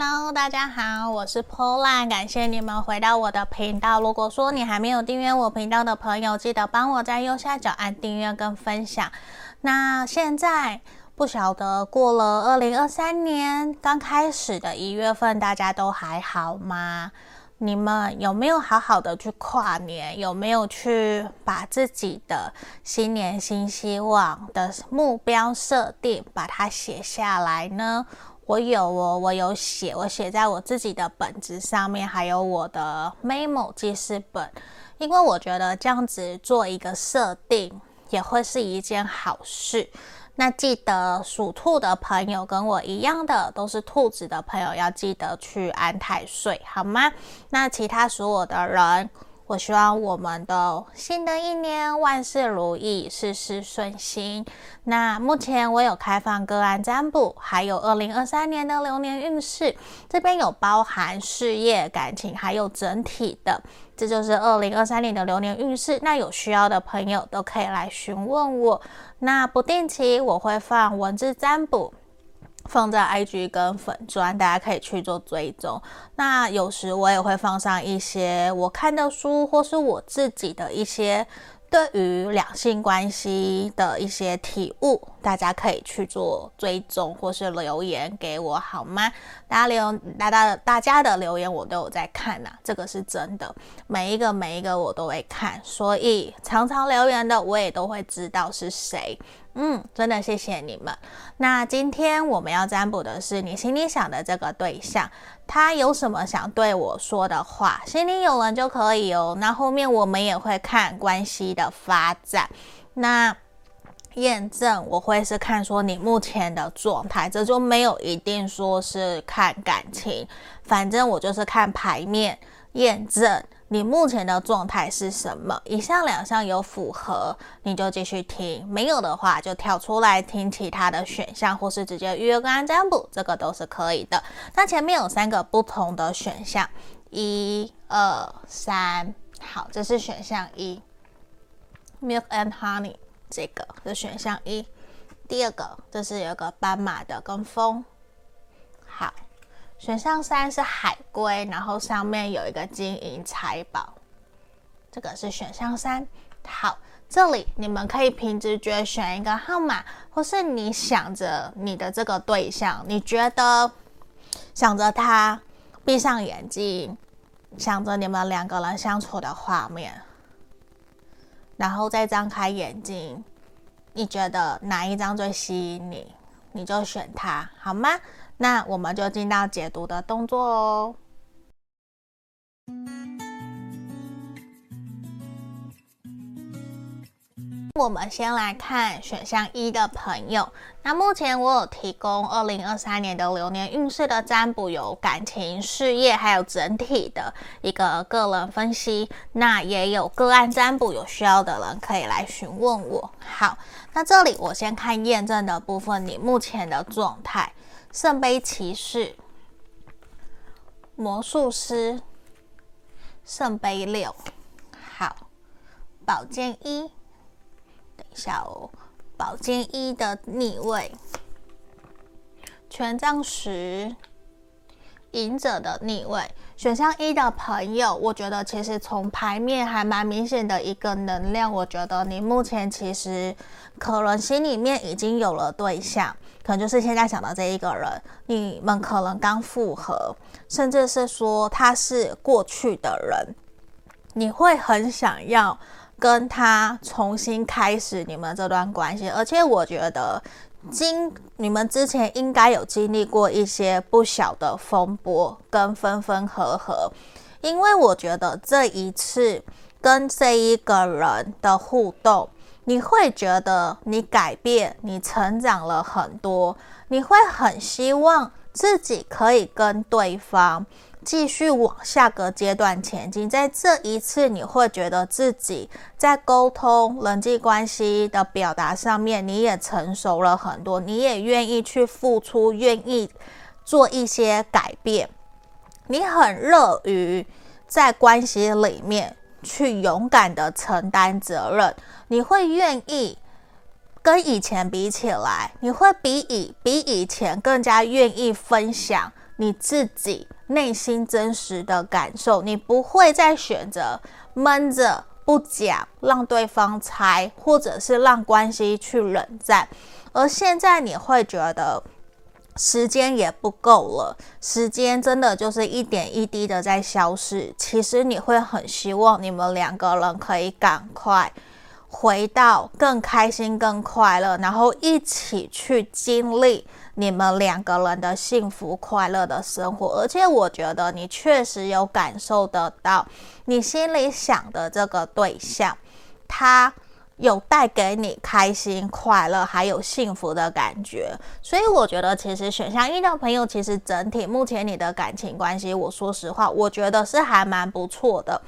Hello，大家好，我是 Pola，感谢你们回到我的频道。如果说你还没有订阅我频道的朋友，记得帮我在右下角按订阅跟分享。那现在不晓得过了二零二三年刚开始的一月份，大家都还好吗？你们有没有好好的去跨年？有没有去把自己的新年新希望的目标设定，把它写下来呢？我有哦，我有写，我写在我自己的本子上面，还有我的 memo 记事本，因为我觉得这样子做一个设定也会是一件好事。那记得属兔的朋友跟我一样的都是兔子的朋友，要记得去安太岁，好吗？那其他属我的人，我希望我们的新的一年万事如意，事事顺心。那目前我有开放个案占卜，还有二零二三年的流年运势，这边有包含事业、感情，还有整体的，这就是二零二三年的流年运势。那有需要的朋友都可以来询问我。那不定期我会放文字占卜，放在 IG 跟粉砖，大家可以去做追踪。那有时我也会放上一些我看的书，或是我自己的一些。对于两性关系的一些体悟，大家可以去做追踪或是留言给我，好吗？大家留，大家大家的留言我都有在看呐，这个是真的，每一个每一个我都会看，所以常常留言的我也都会知道是谁。嗯，真的谢谢你们。那今天我们要占卜的是你心里想的这个对象，他有什么想对我说的话？心里有人就可以哦。那后面我们也会看关系的发展。那验证我会是看说你目前的状态，这就没有一定说是看感情，反正我就是看牌面验证。你目前的状态是什么？一项两项有符合，你就继续听；没有的话，就跳出来听其他的选项，或是直接预约个案占卜，这个都是可以的。那前面有三个不同的选项，一、二、三。好，这是选项一，Milk and Honey，这个是选项一。第二个，这是有个斑马的跟风。好。选项三是海龟，然后上面有一个金银财宝，这个是选项三。好，这里你们可以凭直觉选一个号码，或是你想着你的这个对象，你觉得想着他，闭上眼睛，想着你们两个人相处的画面，然后再张开眼睛，你觉得哪一张最吸引你，你就选它，好吗？那我们就进到解读的动作哦。我们先来看选项一的朋友。那目前我有提供二零二三年的流年运势的占卜，有感情、事业，还有整体的一个个人分析。那也有个案占卜，有需要的人可以来询问我。好，那这里我先看验证的部分，你目前的状态。圣杯骑士、魔术师、圣杯六，好，宝剑一，等一下哦，宝剑一的逆位，权杖十，隐者的逆位。选项一的朋友，我觉得其实从牌面还蛮明显的一个能量，我觉得你目前其实可能心里面已经有了对象。可能就是现在想到这一个人，你们可能刚复合，甚至是说他是过去的人，你会很想要跟他重新开始你们这段关系。而且我觉得，经你们之前应该有经历过一些不小的风波跟分分合合，因为我觉得这一次跟这一个人的互动。你会觉得你改变，你成长了很多，你会很希望自己可以跟对方继续往下个阶段前进。在这一次，你会觉得自己在沟通、人际关系的表达上面，你也成熟了很多，你也愿意去付出，愿意做一些改变，你很乐于在关系里面。去勇敢的承担责任，你会愿意跟以前比起来，你会比以比以前更加愿意分享你自己内心真实的感受，你不会再选择闷着不讲，让对方猜，或者是让关系去冷战。而现在你会觉得时间也不够了，时间真的就是一点一滴的在消逝。其实你会很希望你们两个人可以赶快回到更开心、更快乐，然后一起去经历。你们两个人的幸福快乐的生活，而且我觉得你确实有感受得到，你心里想的这个对象，他有带给你开心、快乐还有幸福的感觉。所以我觉得，其实选项一的朋友，其实整体目前你的感情关系，我说实话，我觉得是还蛮不错的。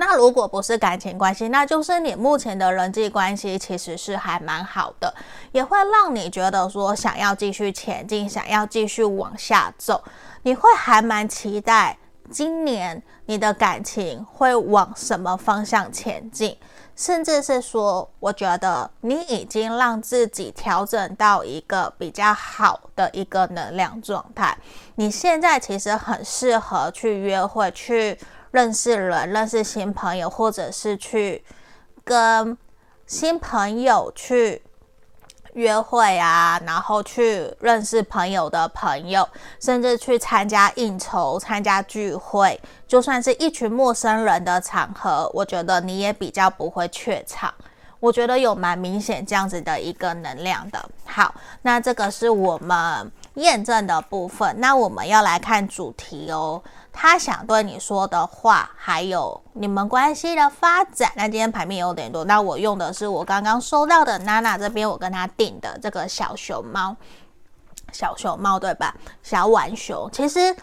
那如果不是感情关系，那就是你目前的人际关系其实是还蛮好的，也会让你觉得说想要继续前进，想要继续往下走，你会还蛮期待今年你的感情会往什么方向前进，甚至是说，我觉得你已经让自己调整到一个比较好的一个能量状态，你现在其实很适合去约会去。认识人，认识新朋友，或者是去跟新朋友去约会啊，然后去认识朋友的朋友，甚至去参加应酬、参加聚会，就算是一群陌生人的场合，我觉得你也比较不会怯场。我觉得有蛮明显这样子的一个能量的。好，那这个是我们验证的部分。那我们要来看主题哦。他想对你说的话，还有你们关系的发展。那今天牌面有点多，那我用的是我刚刚收到的娜娜这边我跟他订的这个小熊猫，小熊猫对吧？小浣熊。其实，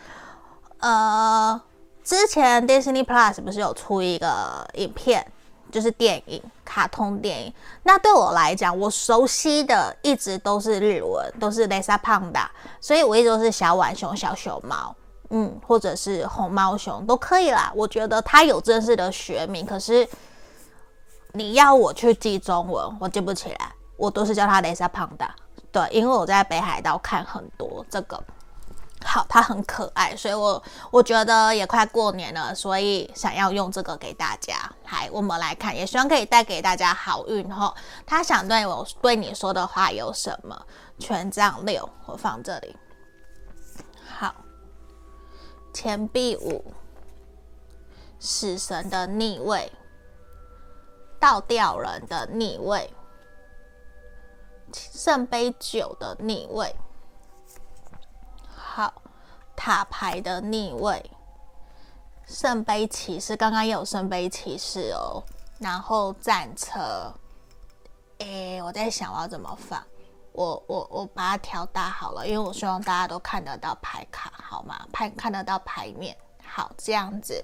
呃，之前 Disney Plus 不是有出一个影片，就是电影，卡通电影。那对我来讲，我熟悉的一直都是日文，都是 Lisa Panda，所以我一直都是小浣熊、小熊猫。嗯，或者是红毛熊都可以啦。我觉得它有正式的学名，可是你要我去记中文，我记不起来。我都是叫它雷萨胖达，对，因为我在北海道看很多这个。好，它很可爱，所以我我觉得也快过年了，所以想要用这个给大家。来，我们来看，也希望可以带给大家好运哈。他想对我对你说的话有什么？权杖六，我放这里。钱币五，死神的逆位，倒吊人的逆位，圣杯九的逆位，好，塔牌的逆位，圣杯骑士，刚刚也有圣杯骑士哦，然后战车，诶，我在想我要怎么放。我我我把它调大好了，因为我希望大家都看得到牌卡，好吗？牌看得到牌面，好，这样子。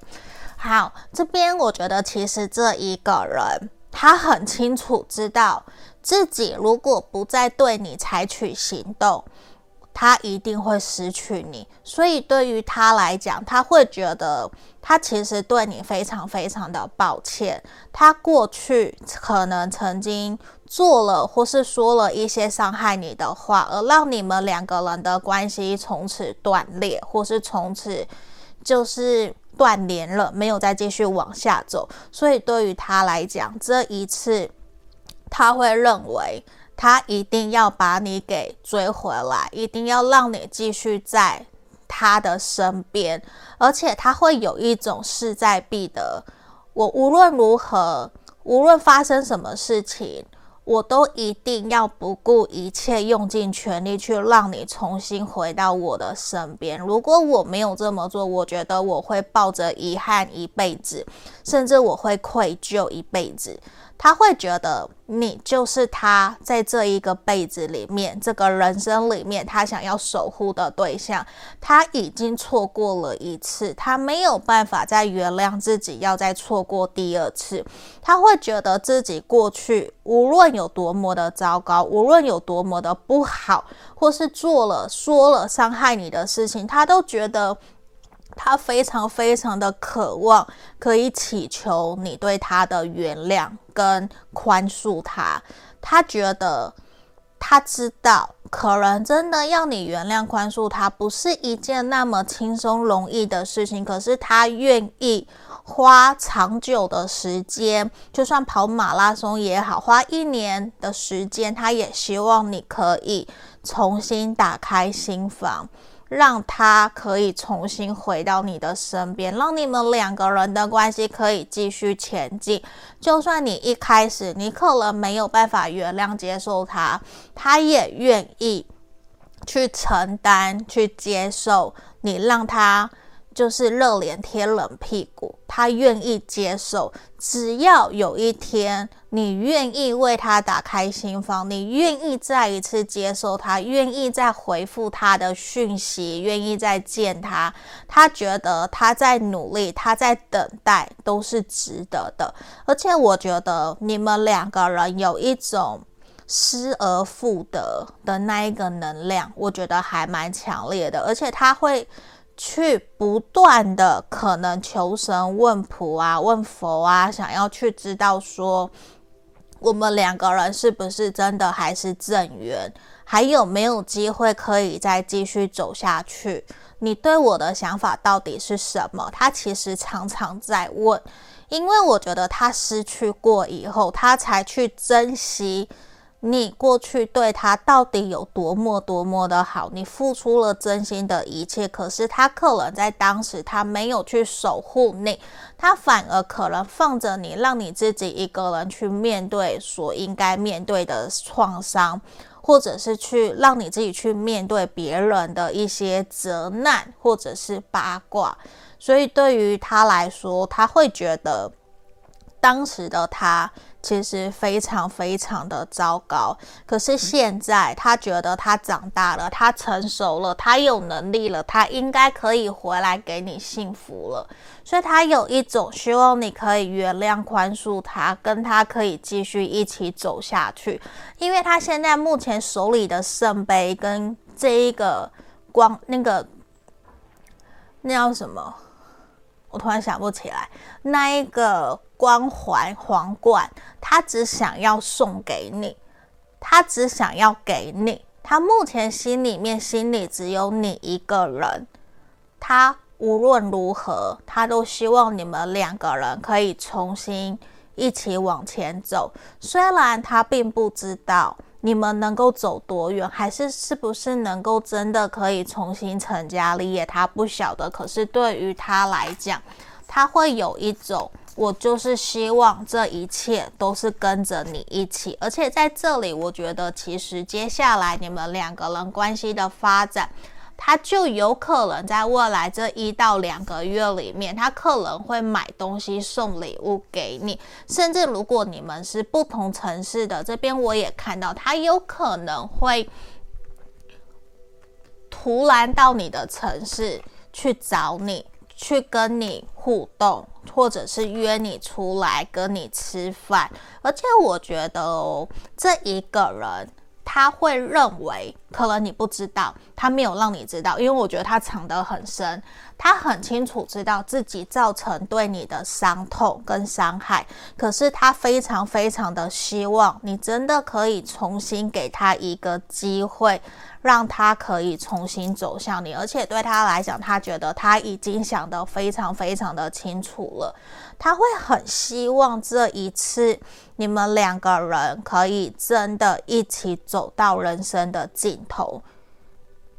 好，这边我觉得其实这一个人他很清楚知道自己如果不再对你采取行动，他一定会失去你。所以对于他来讲，他会觉得他其实对你非常非常的抱歉。他过去可能曾经。做了或是说了一些伤害你的话，而让你们两个人的关系从此断裂，或是从此就是断联了，没有再继续往下走。所以对于他来讲，这一次他会认为他一定要把你给追回来，一定要让你继续在他的身边，而且他会有一种势在必得。我无论如何，无论发生什么事情。我都一定要不顾一切，用尽全力去让你重新回到我的身边。如果我没有这么做，我觉得我会抱着遗憾一辈子，甚至我会愧疚一辈子。他会觉得你就是他在这一个辈子里面，这个人生里面，他想要守护的对象。他已经错过了一次，他没有办法再原谅自己，要再错过第二次。他会觉得自己过去无论有多么的糟糕，无论有多么的不好，或是做了说了伤害你的事情，他都觉得。他非常非常的渴望可以祈求你对他的原谅跟宽恕他。他觉得他知道，可能真的要你原谅宽恕他，不是一件那么轻松容易的事情。可是他愿意花长久的时间，就算跑马拉松也好，花一年的时间，他也希望你可以重新打开心房。让他可以重新回到你的身边，让你们两个人的关系可以继续前进。就算你一开始你可能没有办法原谅接受他，他也愿意去承担、去接受你，让他。就是热脸贴冷屁股，他愿意接受。只要有一天你愿意为他打开心房，你愿意再一次接受他，愿意再回复他的讯息，愿意再见他，他觉得他在努力，他在等待，都是值得的。而且我觉得你们两个人有一种失而复得的那一个能量，我觉得还蛮强烈的，而且他会。去不断的可能求神问卜啊，问佛啊，想要去知道说我们两个人是不是真的还是正缘，还有没有机会可以再继续走下去？你对我的想法到底是什么？他其实常常在问，因为我觉得他失去过以后，他才去珍惜。你过去对他到底有多么多么的好？你付出了真心的一切，可是他可能在当时他没有去守护你，他反而可能放着你，让你自己一个人去面对所应该面对的创伤，或者是去让你自己去面对别人的一些责难或者是八卦。所以对于他来说，他会觉得当时的他。其实非常非常的糟糕，可是现在他觉得他长大了，他成熟了，他有能力了，他应该可以回来给你幸福了，所以他有一种希望你可以原谅、宽恕他，跟他可以继续一起走下去，因为他现在目前手里的圣杯跟这一个光那个那叫什么？我突然想不起来，那一个光环皇冠，他只想要送给你，他只想要给你，他目前心里面心里只有你一个人，他无论如何，他都希望你们两个人可以重新一起往前走，虽然他并不知道。你们能够走多远，还是是不是能够真的可以重新成家立业？他不晓得。可是对于他来讲，他会有一种，我就是希望这一切都是跟着你一起。而且在这里，我觉得其实接下来你们两个人关系的发展。他就有可能在未来这一到两个月里面，他可能会买东西送礼物给你，甚至如果你们是不同城市的，这边我也看到他有可能会突然到你的城市去找你，去跟你互动，或者是约你出来跟你吃饭。而且我觉得哦，这一个人。他会认为，可能你不知道，他没有让你知道，因为我觉得他藏得很深，他很清楚知道自己造成对你的伤痛跟伤害，可是他非常非常的希望你真的可以重新给他一个机会。让他可以重新走向你，而且对他来讲，他觉得他已经想得非常非常的清楚了。他会很希望这一次你们两个人可以真的一起走到人生的尽头。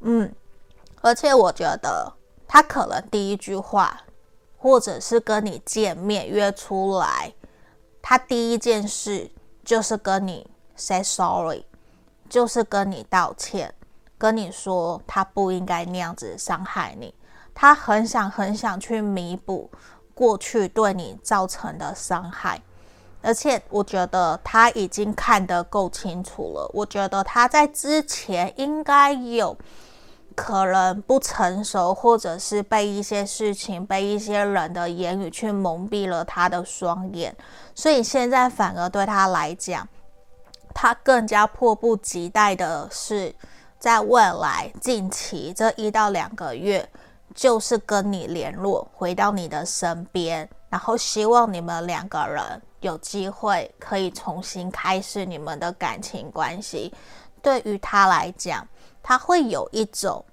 嗯，而且我觉得他可能第一句话，或者是跟你见面约出来，他第一件事就是跟你 say sorry，就是跟你道歉。跟你说，他不应该那样子伤害你，他很想很想去弥补过去对你造成的伤害，而且我觉得他已经看得够清楚了。我觉得他在之前应该有可能不成熟，或者是被一些事情、被一些人的言语去蒙蔽了他的双眼，所以现在反而对他来讲，他更加迫不及待的是。在未来近期这一到两个月，就是跟你联络，回到你的身边，然后希望你们两个人有机会可以重新开始你们的感情关系。对于他来讲，他会有一种，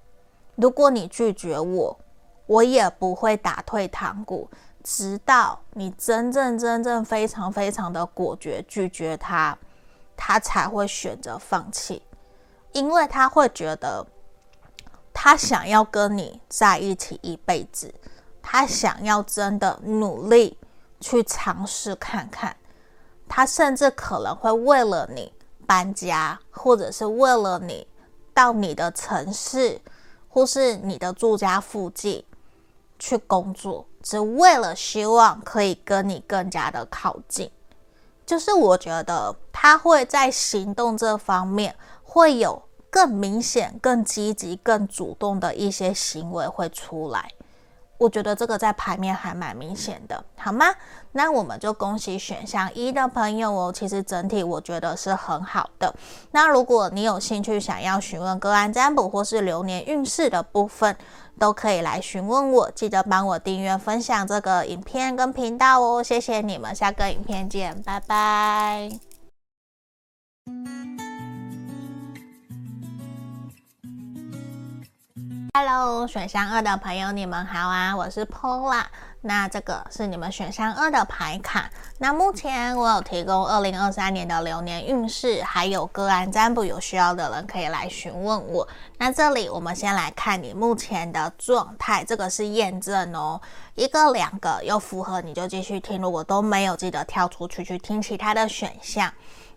如果你拒绝我，我也不会打退堂鼓，直到你真正真正非常非常的果决拒绝他，他才会选择放弃，因为他会觉得，他想要跟你在一起一辈子，他想要真的努力去尝试看看，他甚至可能会为了你搬家，或者是为了你到你的城市，或是你的住家附近。去工作，只为了希望可以跟你更加的靠近。就是我觉得他会在行动这方面会有更明显、更积极、更主动的一些行为会出来。我觉得这个在牌面还蛮明显的，好吗？那我们就恭喜选项一的朋友哦。其实整体我觉得是很好的。那如果你有兴趣想要询问个案占卜或是流年运势的部分，都可以来询问我。记得帮我订阅、分享这个影片跟频道哦。谢谢你们，下个影片见，拜拜。Hello，选项二的朋友，你们好啊！我是 Paula。那这个是你们选项二的牌卡。那目前我有提供二零二三年的流年运势，还有个案占卜，有需要的人可以来询问我。那这里我们先来看你目前的状态，这个是验证哦。一个、两个有符合你就继续听，如果都没有，记得跳出去去听其他的选项。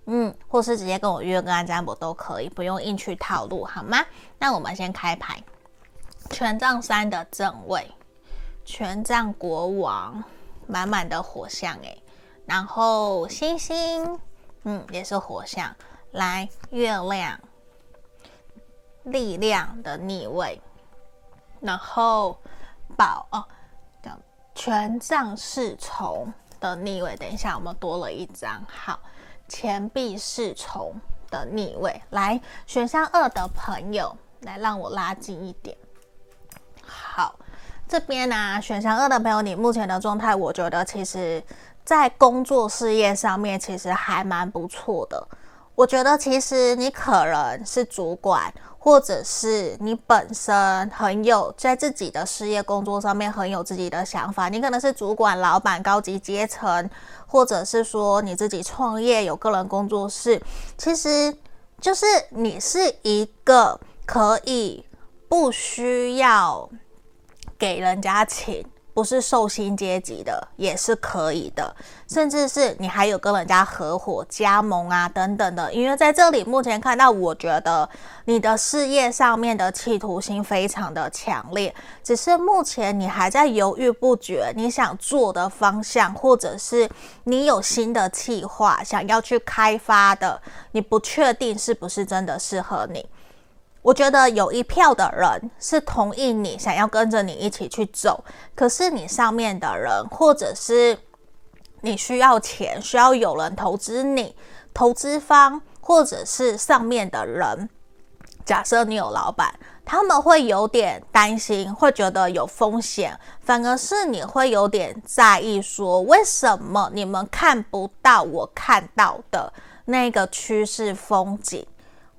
嗯，或是直接跟我约个案占卜都可以，不用硬去套路，好吗？那我们先开牌。权杖三的正位，权杖国王，满满的火象诶，然后星星，嗯，也是火象。来，月亮，力量的逆位，然后宝哦，权杖侍从的逆位。等一下，我们多了一张，好，钱币侍从的逆位。来，选项二的朋友，来让我拉近一点。好，这边呢、啊，选项二的朋友，你目前的状态，我觉得其实，在工作事业上面，其实还蛮不错的。我觉得其实你可能是主管，或者是你本身很有在自己的事业工作上面很有自己的想法。你可能是主管、老板、高级阶层，或者是说你自己创业有个人工作室，其实就是你是一个可以。不需要给人家请，不是受薪阶级的也是可以的，甚至是你还有跟人家合伙、加盟啊等等的。因为在这里目前看到，我觉得你的事业上面的企图心非常的强烈，只是目前你还在犹豫不决，你想做的方向，或者是你有新的计划想要去开发的，你不确定是不是真的适合你。我觉得有一票的人是同意你想要跟着你一起去走，可是你上面的人，或者是你需要钱，需要有人投资你，投资方或者是上面的人，假设你有老板，他们会有点担心，会觉得有风险，反而是你会有点在意，说为什么你们看不到我看到的那个趋势风景？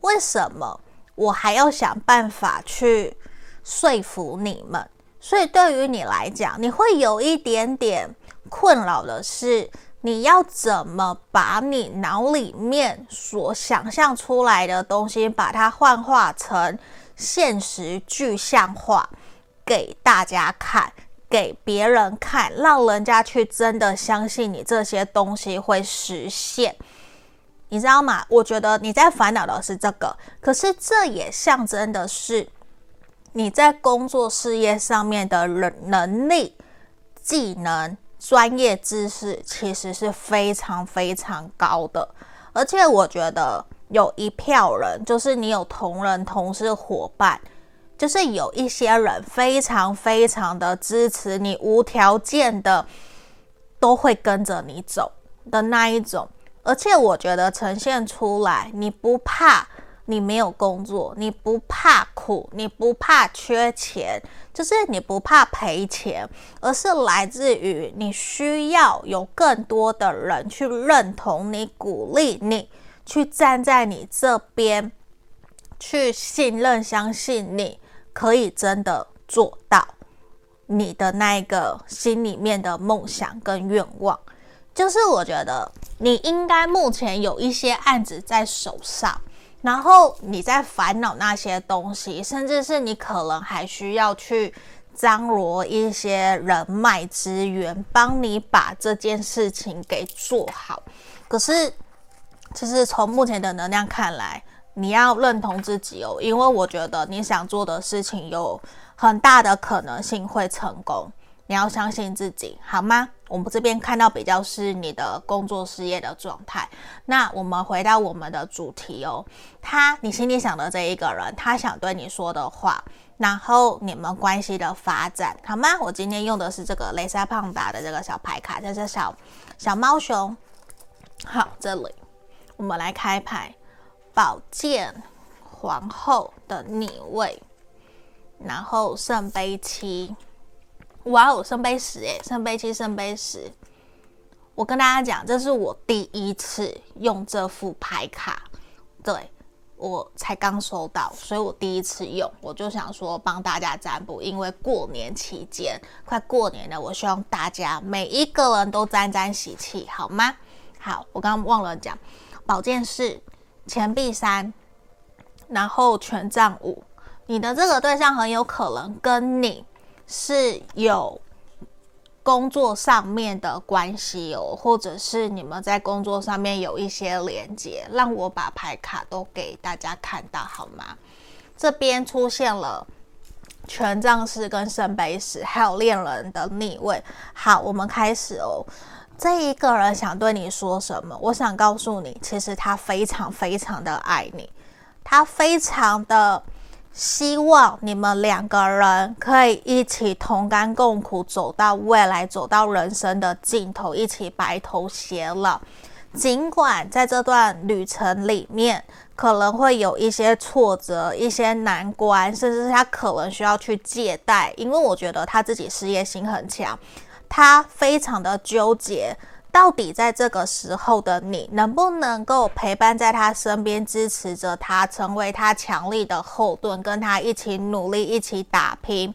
为什么？我还要想办法去说服你们，所以对于你来讲，你会有一点点困扰的是，你要怎么把你脑里面所想象出来的东西，把它幻化成现实具象化，给大家看，给别人看，让人家去真的相信你这些东西会实现。你知道吗？我觉得你在烦恼的是这个，可是这也象征的是你在工作事业上面的能能力、技能、专业知识其实是非常非常高的。而且我觉得有一票人，就是你有同仁、同事、伙伴，就是有一些人非常非常的支持你，无条件的都会跟着你走的那一种。而且我觉得呈现出来，你不怕你没有工作，你不怕苦，你不怕缺钱，就是你不怕赔钱，而是来自于你需要有更多的人去认同你、鼓励你，去站在你这边，去信任、相信你可以真的做到你的那一个心里面的梦想跟愿望。就是我觉得你应该目前有一些案子在手上，然后你在烦恼那些东西，甚至是你可能还需要去张罗一些人脉资源，帮你把这件事情给做好。可是，其实从目前的能量看来，你要认同自己哦，因为我觉得你想做的事情有很大的可能性会成功。你要相信自己，好吗？我们这边看到比较是你的工作事业的状态。那我们回到我们的主题哦，他你心里想的这一个人，他想对你说的话，然后你们关系的发展，好吗？我今天用的是这个雷莎胖达的这个小牌卡，这是小小猫熊。好，这里我们来开牌，宝剑皇后的逆位，然后圣杯七。哇哦，圣杯十诶，圣杯七，圣杯十。我跟大家讲，这是我第一次用这副牌卡，对，我才刚收到，所以我第一次用，我就想说帮大家占卜，因为过年期间快过年了，我希望大家每一个人都沾沾喜气，好吗？好，我刚刚忘了讲，宝剑四，钱币三，然后权杖五，你的这个对象很有可能跟你。是有工作上面的关系哦，或者是你们在工作上面有一些连接，让我把牌卡都给大家看到好吗？这边出现了权杖四跟圣杯十，还有恋人的逆位。好，我们开始哦。这一个人想对你说什么？我想告诉你，其实他非常非常的爱你，他非常的。希望你们两个人可以一起同甘共苦，走到未来，走到人生的尽头，一起白头偕老。尽管在这段旅程里面可能会有一些挫折、一些难关，甚至是他可能需要去借贷，因为我觉得他自己事业心很强，他非常的纠结。到底在这个时候的你，能不能够陪伴在他身边，支持着他，成为他强力的后盾，跟他一起努力，一起打拼？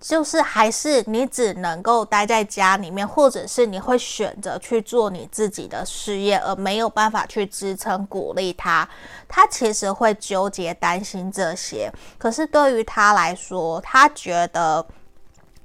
就是还是你只能够待在家里面，或者是你会选择去做你自己的事业，而没有办法去支撑、鼓励他？他其实会纠结、担心这些。可是对于他来说，他觉得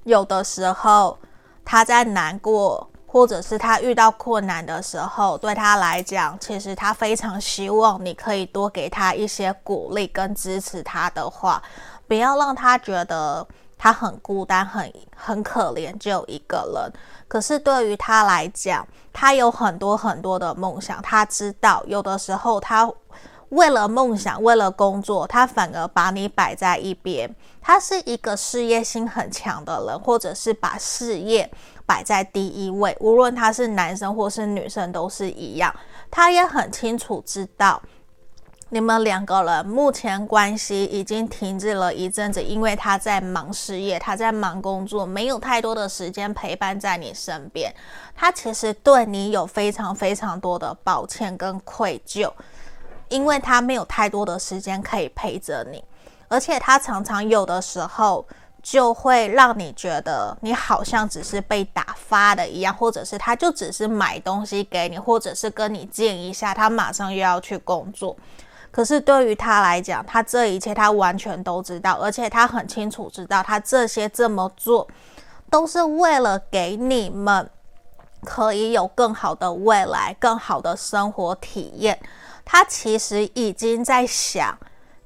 有的时候他在难过。或者是他遇到困难的时候，对他来讲，其实他非常希望你可以多给他一些鼓励跟支持他的话，不要让他觉得他很孤单、很很可怜，只有一个人。可是对于他来讲，他有很多很多的梦想，他知道有的时候他为了梦想、为了工作，他反而把你摆在一边。他是一个事业心很强的人，或者是把事业。摆在第一位，无论他是男生或是女生都是一样。他也很清楚知道，你们两个人目前关系已经停滞了一阵子，因为他在忙事业，他在忙工作，没有太多的时间陪伴在你身边。他其实对你有非常非常多的抱歉跟愧疚，因为他没有太多的时间可以陪着你，而且他常常有的时候。就会让你觉得你好像只是被打发的一样，或者是他就只是买东西给你，或者是跟你见一下，他马上又要去工作。可是对于他来讲，他这一切他完全都知道，而且他很清楚知道，他这些这么做都是为了给你们可以有更好的未来、更好的生活体验。他其实已经在想，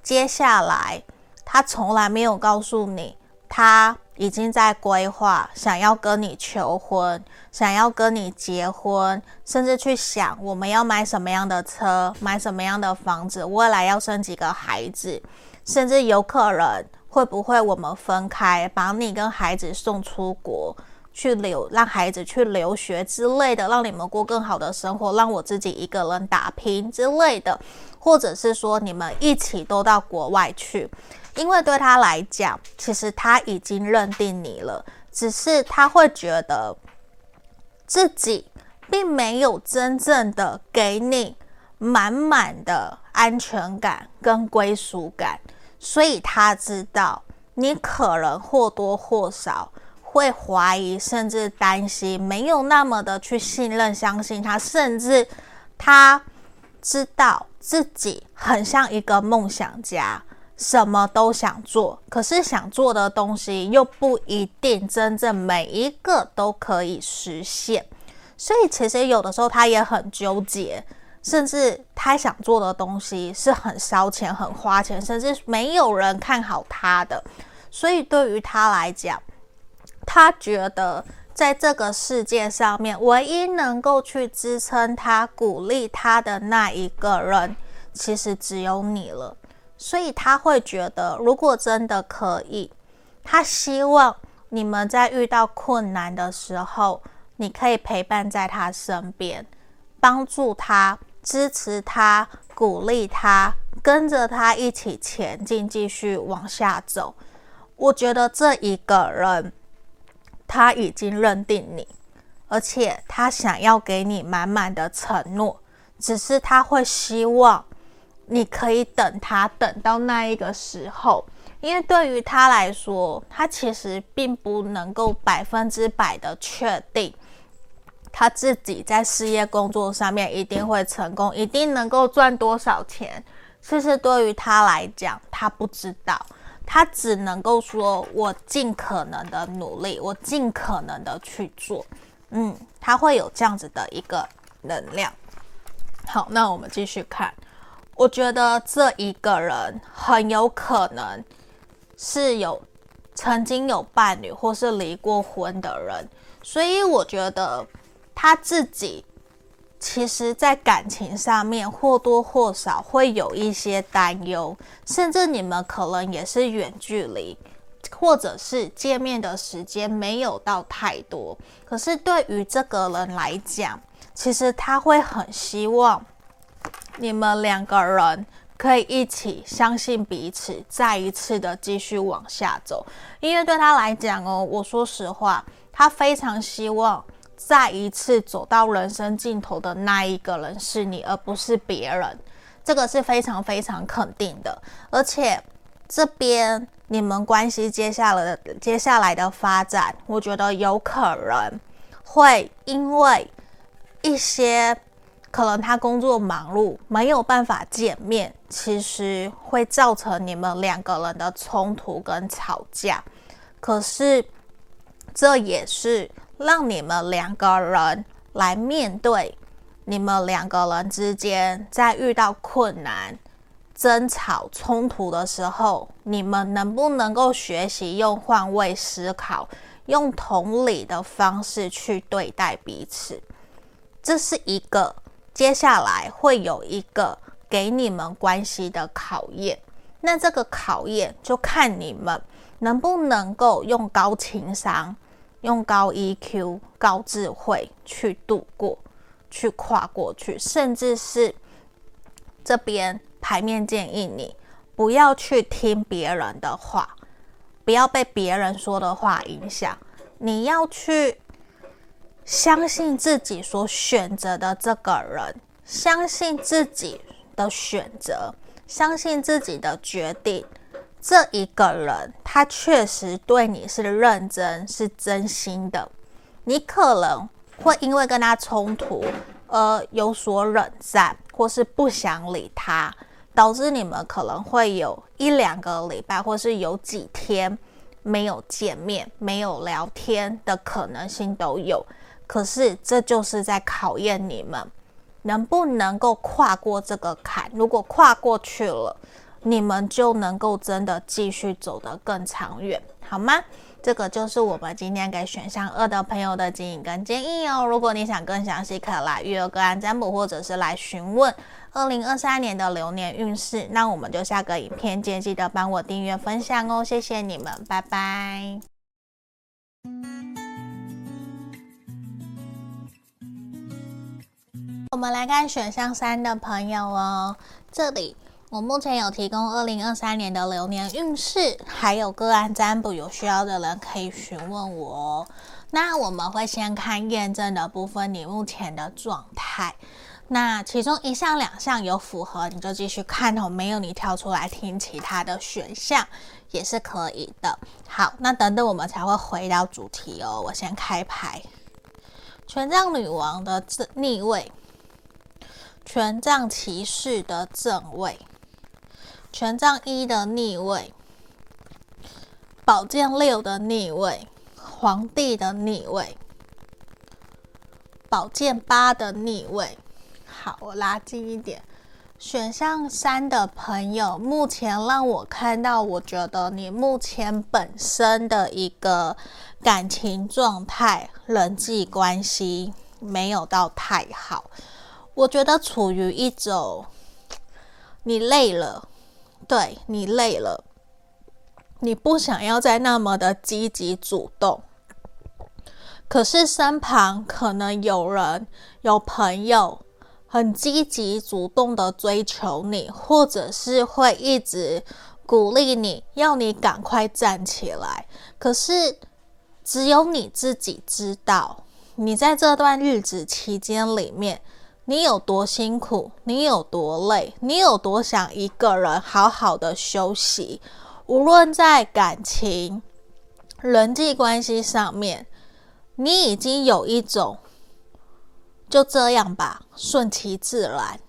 接下来他从来没有告诉你。他已经在规划，想要跟你求婚，想要跟你结婚，甚至去想我们要买什么样的车，买什么样的房子，未来要生几个孩子，甚至有可能会不会我们分开，把你跟孩子送出国去留，让孩子去留学之类的，让你们过更好的生活，让我自己一个人打拼之类的，或者是说你们一起都到国外去。因为对他来讲，其实他已经认定你了，只是他会觉得自己并没有真正的给你满满的安全感跟归属感，所以他知道你可能或多或少会怀疑，甚至担心，没有那么的去信任、相信他，甚至他知道自己很像一个梦想家。什么都想做，可是想做的东西又不一定真正每一个都可以实现，所以其实有的时候他也很纠结，甚至他想做的东西是很烧钱、很花钱，甚至没有人看好他的。所以对于他来讲，他觉得在这个世界上面，唯一能够去支撑他、鼓励他的那一个人，其实只有你了。所以他会觉得，如果真的可以，他希望你们在遇到困难的时候，你可以陪伴在他身边，帮助他、支持他、鼓励他，跟着他一起前进，继续往下走。我觉得这一个人他已经认定你，而且他想要给你满满的承诺，只是他会希望。你可以等他，等到那一个时候，因为对于他来说，他其实并不能够百分之百的确定他自己在事业工作上面一定会成功，一定能够赚多少钱。其实对于他来讲，他不知道，他只能够说：“我尽可能的努力，我尽可能的去做。”嗯，他会有这样子的一个能量。好，那我们继续看。我觉得这一个人很有可能是有曾经有伴侣或是离过婚的人，所以我觉得他自己其实在感情上面或多或少会有一些担忧，甚至你们可能也是远距离，或者是见面的时间没有到太多。可是对于这个人来讲，其实他会很希望。你们两个人可以一起相信彼此，再一次的继续往下走。因为对他来讲哦，我说实话，他非常希望再一次走到人生尽头的那一个人是你，而不是别人。这个是非常非常肯定的。而且这边你们关系接下来接下来的发展，我觉得有可能会因为一些。可能他工作忙碌，没有办法见面，其实会造成你们两个人的冲突跟吵架。可是这也是让你们两个人来面对你们两个人之间在遇到困难、争吵、冲突的时候，你们能不能够学习用换位思考、用同理的方式去对待彼此？这是一个。接下来会有一个给你们关系的考验，那这个考验就看你们能不能够用高情商、用高 EQ、高智慧去度过、去跨过去，甚至是这边牌面建议你不要去听别人的话，不要被别人说的话影响，你要去。相信自己所选择的这个人，相信自己的选择，相信自己的决定。这一个人，他确实对你是认真、是真心的。你可能会因为跟他冲突而有所冷战，或是不想理他，导致你们可能会有一两个礼拜，或是有几天没有见面、没有聊天的可能性都有。可是，这就是在考验你们能不能够跨过这个坎。如果跨过去了，你们就能够真的继续走得更长远，好吗？这个就是我们今天给选项二的朋友的建议跟建议哦。如果你想更详细，可以来预约个案占卜，或者是来询问二零二三年的流年运势。那我们就下个影片见，记得帮我订阅分享哦，谢谢你们，拜拜。我们来看选项三的朋友哦，这里我目前有提供二零二三年的流年运势，还有个案占卜，有需要的人可以询问我哦。那我们会先看验证的部分，你目前的状态。那其中一项、两项有符合，你就继续看哦；没有，你跳出来听其他的选项也是可以的。好，那等等我们才会回到主题哦。我先开牌，权杖女王的逆位，权杖骑士的正位，权杖一的逆位，宝剑六的逆位，皇帝的逆位，宝剑八的逆位。好，我拉近一点。选项三的朋友，目前让我看到，我觉得你目前本身的一个感情状态、人际关系没有到太好。我觉得处于一种你累了，对，你累了，你不想要再那么的积极主动，可是身旁可能有人、有朋友。很积极主动的追求你，或者是会一直鼓励你，要你赶快站起来。可是只有你自己知道，你在这段日子期间里面，你有多辛苦，你有多累，你有多想一个人好好的休息。无论在感情、人际关系上面，你已经有一种。就这样吧，顺其自然。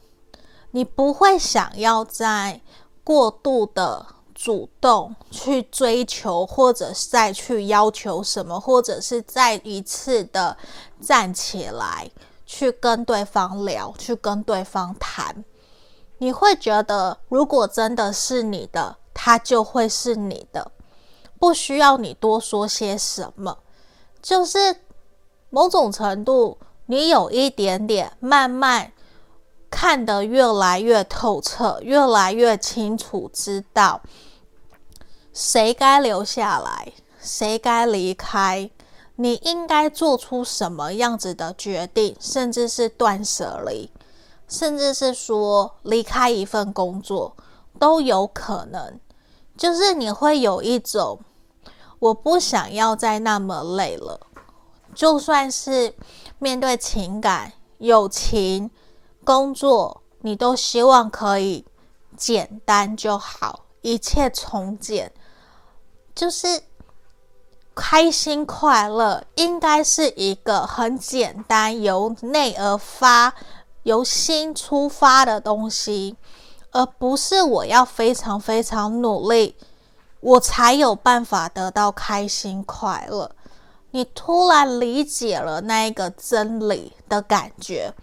你不会想要再过度的主动去追求，或者再去要求什么，或者是再一次的站起来去跟对方聊，去跟对方谈。你会觉得，如果真的是你的，他就会是你的，不需要你多说些什么，就是某种程度。你有一点点慢慢看得越来越透彻，越来越清楚，知道谁该留下来，谁该离开，你应该做出什么样子的决定，甚至是断舍离，甚至是说离开一份工作都有可能。就是你会有一种，我不想要再那么累了，就算是。面对情感、友情、工作，你都希望可以简单就好，一切从简，就是开心快乐，应该是一个很简单，由内而发、由心出发的东西，而不是我要非常非常努力，我才有办法得到开心快乐。你突然理解了那一个真理的感觉，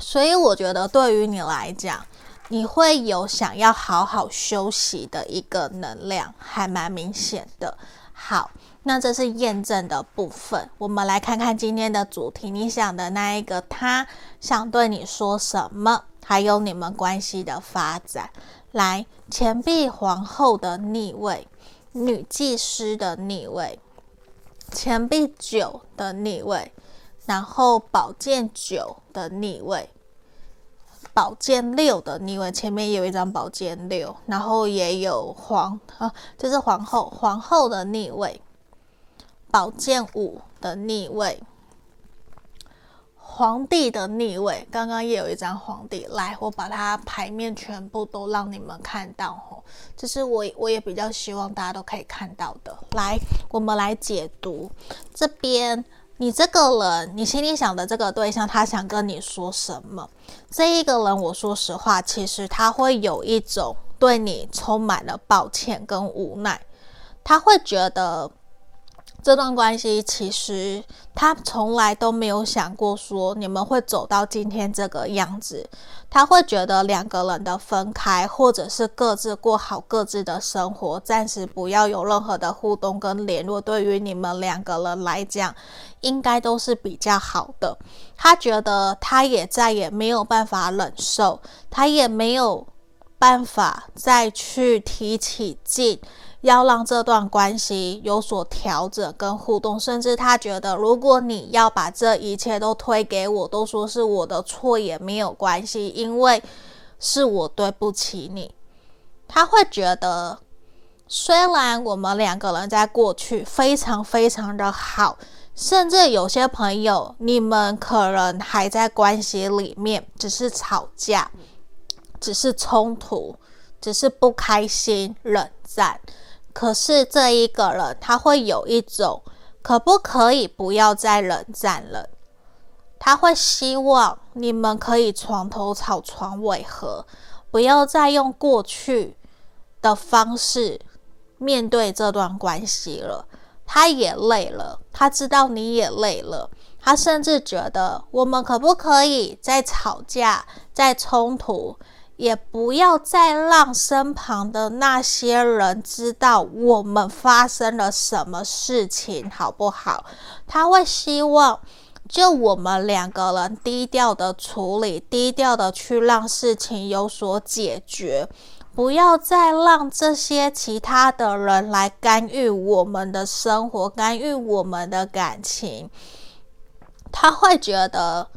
所以我觉得对于你来讲，你会有想要好好休息的一个能量，还蛮明显的。好，那这是验证的部分。我们来看看今天的主题，你想的那一个他想对你说什么，还有你们关系的发展。来，钱币皇后的逆位，女祭司的逆位。钱币九的逆位，然后宝剑九的逆位，宝剑六的逆位，前面有一张宝剑六，然后也有皇啊，这是皇后，皇后的逆位，宝剑五的逆位。皇帝的逆位，刚刚也有一张皇帝。来，我把它牌面全部都让你们看到哦。这是我我也比较希望大家都可以看到的。来，我们来解读这边，你这个人，你心里想的这个对象，他想跟你说什么？这一个人，我说实话，其实他会有一种对你充满了抱歉跟无奈，他会觉得。这段关系其实他从来都没有想过说你们会走到今天这个样子，他会觉得两个人的分开，或者是各自过好各自的生活，暂时不要有任何的互动跟联络，对于你们两个人来讲，应该都是比较好的。他觉得他也再也没有办法忍受，他也没有办法再去提起劲。要让这段关系有所调整跟互动，甚至他觉得，如果你要把这一切都推给我，都说是我的错也没有关系，因为是我对不起你。他会觉得，虽然我们两个人在过去非常非常的好，甚至有些朋友，你们可能还在关系里面，只是吵架，只是冲突，只是不开心、冷战。可是这一个人，他会有一种，可不可以不要再冷战了？他会希望你们可以床头吵，床尾和，不要再用过去的方式面对这段关系了。他也累了，他知道你也累了，他甚至觉得我们可不可以再吵架、再冲突，也不要再让身旁的那些人知道我们发生了什么事情，好不好？他会希望就我们两个人低调的处理，低调的去让事情有所解决。不要再让这些其他的人来干预我们的生活，干预我们的感情。他会觉得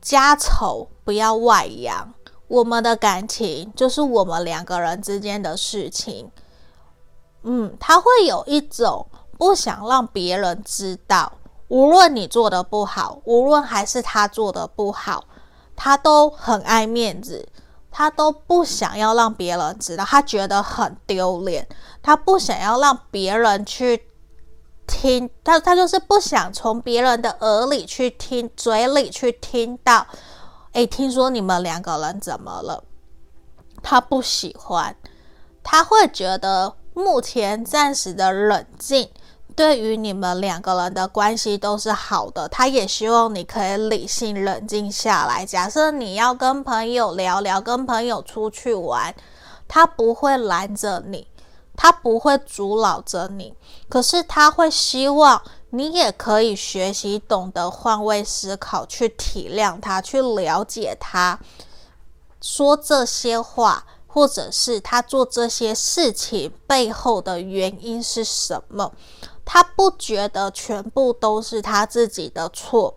家丑不要外扬，我们的感情就是我们两个人之间的事情。嗯，他会有一种不想让别人知道，无论你做的不好，无论还是他做的不好，他都很爱面子。他都不想要让别人知道，他觉得很丢脸，他不想要让别人去听，他他就是不想从别人的耳里去听，嘴里去听到，诶，听说你们两个人怎么了？他不喜欢，他会觉得目前暂时的冷静。对于你们两个人的关系都是好的，他也希望你可以理性冷静下来。假设你要跟朋友聊聊，跟朋友出去玩，他不会拦着你，他不会阻挠着你，可是他会希望你也可以学习懂得换位思考，去体谅他，去了解他说这些话，或者是他做这些事情背后的原因是什么。他不觉得全部都是他自己的错，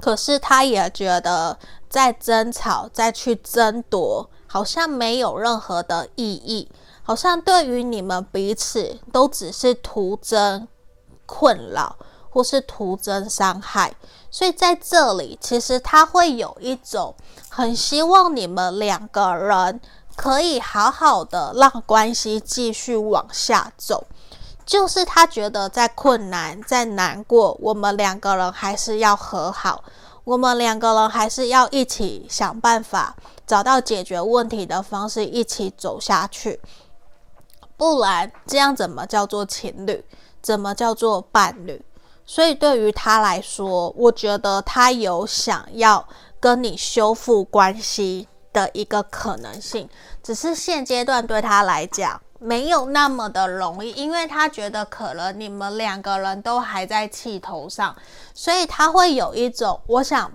可是他也觉得再争吵、再去争夺，好像没有任何的意义，好像对于你们彼此都只是徒增困扰，或是徒增伤害。所以在这里，其实他会有一种很希望你们两个人可以好好的让关系继续往下走。就是他觉得再困难、再难过，我们两个人还是要和好，我们两个人还是要一起想办法，找到解决问题的方式，一起走下去。不然这样怎么叫做情侣？怎么叫做伴侣？所以对于他来说，我觉得他有想要跟你修复关系的一个可能性，只是现阶段对他来讲。没有那么的容易，因为他觉得可能你们两个人都还在气头上，所以他会有一种，我想，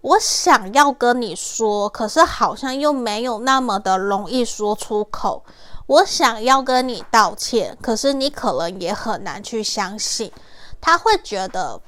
我想要跟你说，可是好像又没有那么的容易说出口。我想要跟你道歉，可是你可能也很难去相信。他会觉得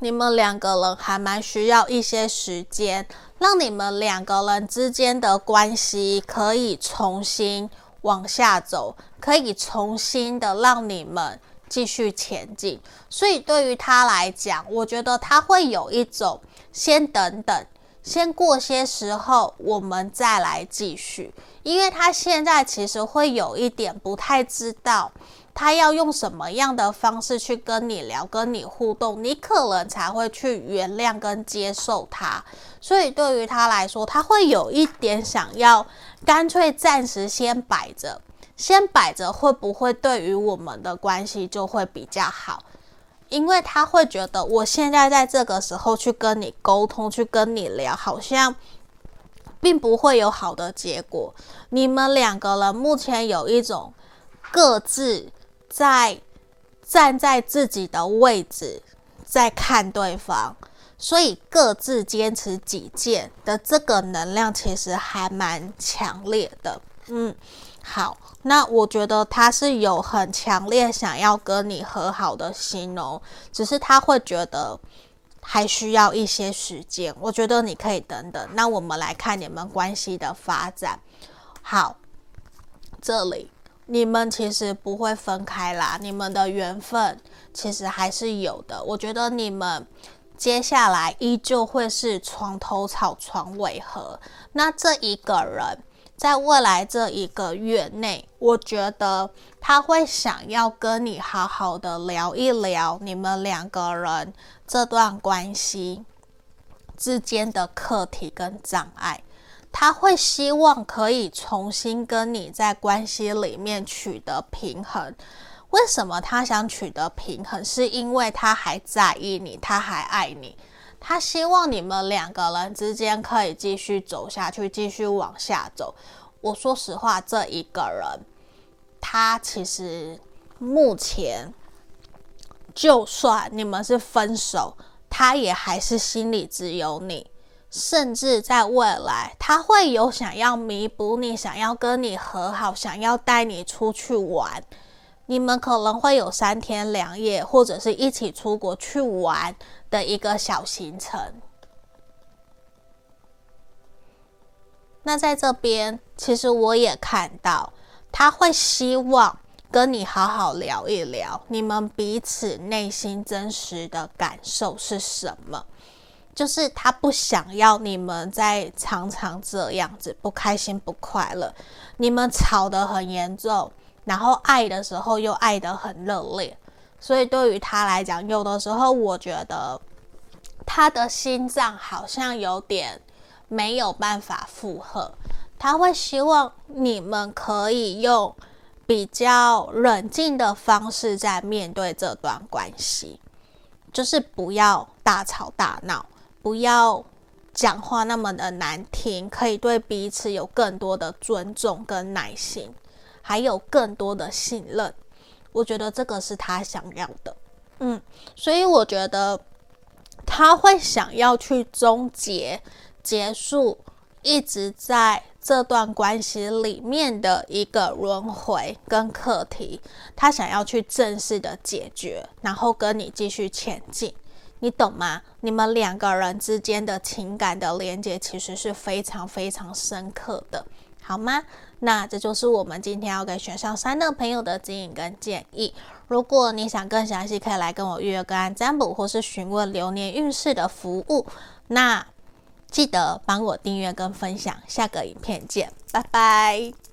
你们两个人还蛮需要一些时间，让你们两个人之间的关系可以重新。往下走，可以重新的让你们继续前进。所以对于他来讲，我觉得他会有一种先等等，先过些时候，我们再来继续。因为他现在其实会有一点不太知道，他要用什么样的方式去跟你聊、跟你互动，你可能才会去原谅跟接受他。所以对于他来说，他会有一点想要。干脆暂时先摆着，先摆着会不会对于我们的关系就会比较好？因为他会觉得我现在在这个时候去跟你沟通，去跟你聊，好像并不会有好的结果。你们两个人目前有一种各自在站在自己的位置在看对方。所以各自坚持己见的这个能量其实还蛮强烈的，嗯，好，那我觉得他是有很强烈想要跟你和好的心哦，只是他会觉得还需要一些时间，我觉得你可以等等。那我们来看你们关系的发展，好，这里你们其实不会分开啦，你们的缘分。其实还是有的。我觉得你们接下来依旧会是床头吵，床尾和。那这一个人，在未来这一个月内，我觉得他会想要跟你好好的聊一聊你们两个人这段关系之间的课题跟障碍。他会希望可以重新跟你在关系里面取得平衡。为什么他想取得平衡？是因为他还在意你，他还爱你，他希望你们两个人之间可以继续走下去，继续往下走。我说实话，这一个人，他其实目前，就算你们是分手，他也还是心里只有你。甚至在未来，他会有想要弥补你，想要跟你和好，想要带你出去玩。你们可能会有三天两夜，或者是一起出国去玩的一个小行程。那在这边，其实我也看到，他会希望跟你好好聊一聊，你们彼此内心真实的感受是什么。就是他不想要你们再常常这样子不开心不快乐，你们吵得很严重，然后爱的时候又爱得很热烈，所以对于他来讲，有的时候我觉得他的心脏好像有点没有办法负荷，他会希望你们可以用比较冷静的方式在面对这段关系，就是不要大吵大闹。不要讲话那么的难听，可以对彼此有更多的尊重跟耐心，还有更多的信任。我觉得这个是他想要的，嗯，所以我觉得他会想要去终结、结束一直在这段关系里面的一个轮回跟课题，他想要去正式的解决，然后跟你继续前进。你懂吗？你们两个人之间的情感的连接其实是非常非常深刻的，好吗？那这就是我们今天要给选项三的朋友的指引跟建议。如果你想更详细，可以来跟我预约个案占卜，或是询问流年运势的服务。那记得帮我订阅跟分享，下个影片见，拜拜。